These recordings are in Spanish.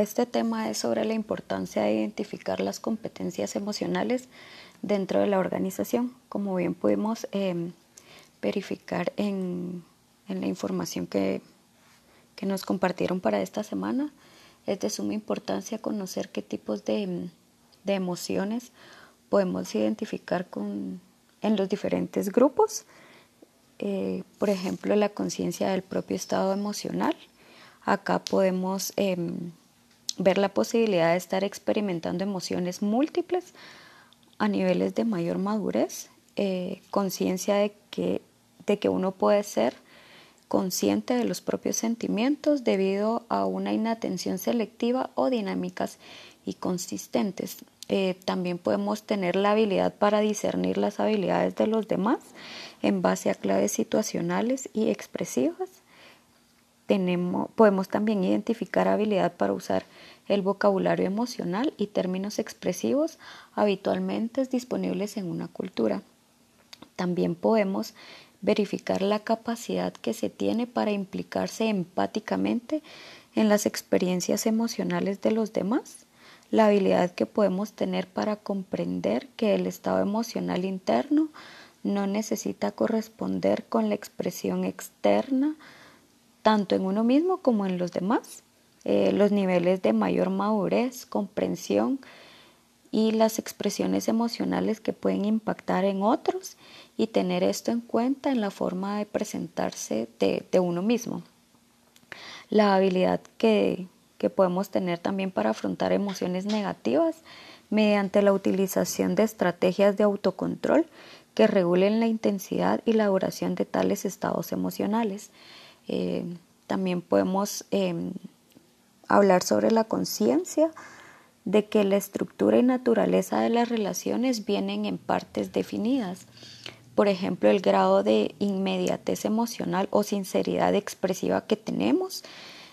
este tema es sobre la importancia de identificar las competencias emocionales dentro de la organización, como bien pudimos em, verificar en, la información que, nos compartieron para esta semana. Es de suma importancia conocer qué tipos de, emociones podemos identificar con, en los diferentes grupos. Eh, por ejemplo, la conciencia del propio estado emocional. Acá podemos em, ver la posibilidad de estar experimentando emociones múltiples a niveles de mayor madurez, eh, conciencia de que, de que uno puede ser consciente de los propios sentimientos debido a una inatención selectiva o dinámicas y consistentes. Eh, también podemos tener la habilidad para discernir las habilidades de los demás en base a claves situacionales y expresivas podemos también identificar habilidad para usar el vocabulario emocional y términos expresivos habitualmente disponibles en una cultura. También podemos verificar la capacidad que se tiene para implicarse empáticamente en las experiencias emocionales de los demás, la habilidad que podemos tener para comprender que el estado emocional interno no necesita corresponder con la expresión externa tanto en uno mismo como en los demás. Eh, los niveles de mayor madurez, comprensión y las expresiones emocionales que pueden impactar en otros y tener esto en cuenta en la forma de presentarse de, uno mismo. La habilidad que, que podemos tener también para afrontar emociones negativas mediante la utilización de estrategias de autocontrol que regulen la intensidad y la duración de tales estados emocionales. Eh, también podemos em, hablar sobre la conciencia de que la estructura y naturaleza de las relaciones vienen en partes definidas. Por ejemplo, el grado de inmediatez emocional o sinceridad expresiva que tenemos,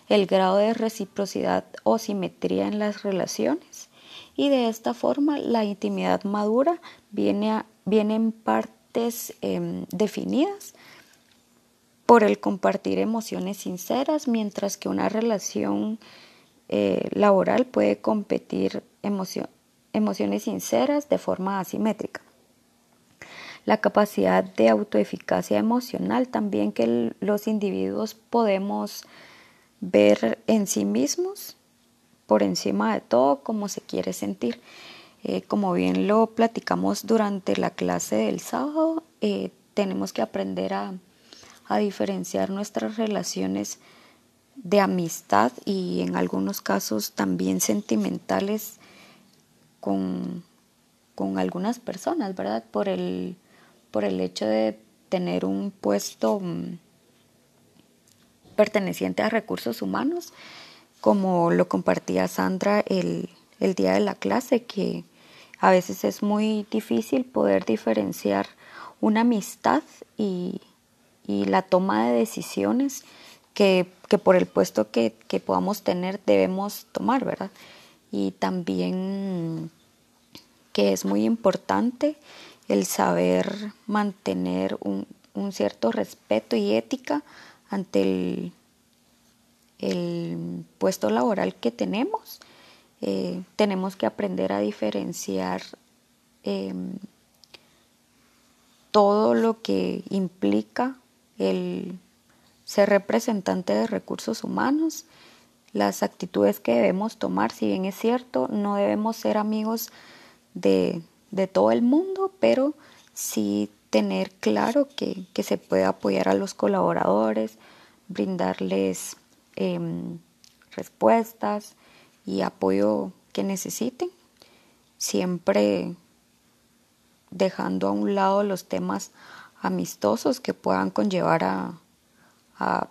el grado de reciprocidad o simetría en las relaciones. Y de esta forma, la intimidad madura viene, viene en partes em, definidas por el compartir emociones sinceras, mientras que una relación eh, laboral puede competir emociones sinceras de forma asimétrica. La capacidad de autoeficacia emocional también que los individuos podemos ver en sí mismos por encima de todo cómo se quiere sentir. Eh, como bien lo platicamos durante la clase del sábado, eh, tenemos que aprender a a diferenciar nuestras relaciones de amistad y en algunos casos también sentimentales con, algunas personas, ¿verdad? Por el, por el hecho de tener un puesto mm, perteneciente a recursos humanos, como lo compartía Sandra el, el día de la clase, que a veces es muy difícil poder diferenciar una amistad y, y la toma de decisiones que, por el puesto que, podamos tener debemos tomar, ¿verdad? Y también que es muy importante el saber mantener un, cierto respeto y ética ante el, el puesto laboral que tenemos. Eh, tenemos que aprender a diferenciar em, todo lo que implica el ser representante de recursos humanos, las actitudes que debemos tomar, si bien es cierto, no debemos ser amigos de, todo el mundo, pero sí tener claro que, se puede apoyar a los colaboradores, brindarles em, respuestas y apoyo que necesiten, siempre dejando a un lado los temas amistosos que puedan conllevar a,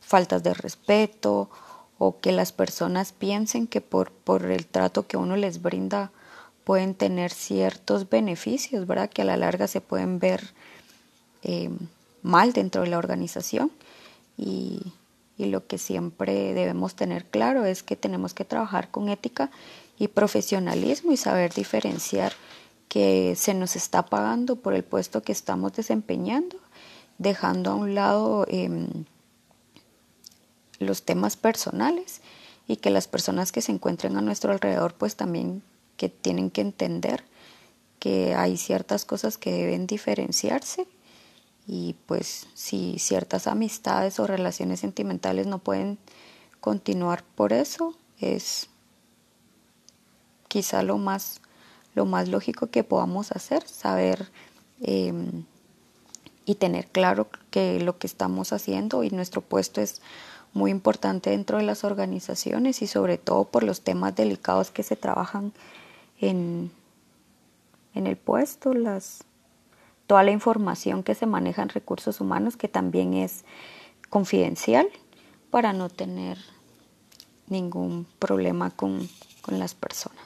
faltas de respeto o que las personas piensen que por, por el trato que uno les brinda pueden tener ciertos beneficios, ¿verdad? Que a la larga se pueden ver eh, mal dentro de la organización. Y, y lo que siempre debemos tener claro es que tenemos que trabajar con ética y profesionalismo y saber diferenciar que se nos está pagando por el puesto que estamos desempeñando, dejando a un lado em, los temas personales y que las personas que se encuentren a nuestro alrededor pues también que tienen que entender que hay ciertas cosas que deben diferenciarse y pues si ciertas amistades o relaciones sentimentales no pueden continuar por eso es quizá lo más lo más lógico que podamos hacer saber em, y tener claro que lo que estamos haciendo y nuestro puesto es muy importante dentro de las organizaciones y sobre todo por los temas delicados que se trabajan en, en el puesto, las, toda la información que se maneja en recursos humanos que también es confidencial para no tener ningún problema con, con las personas.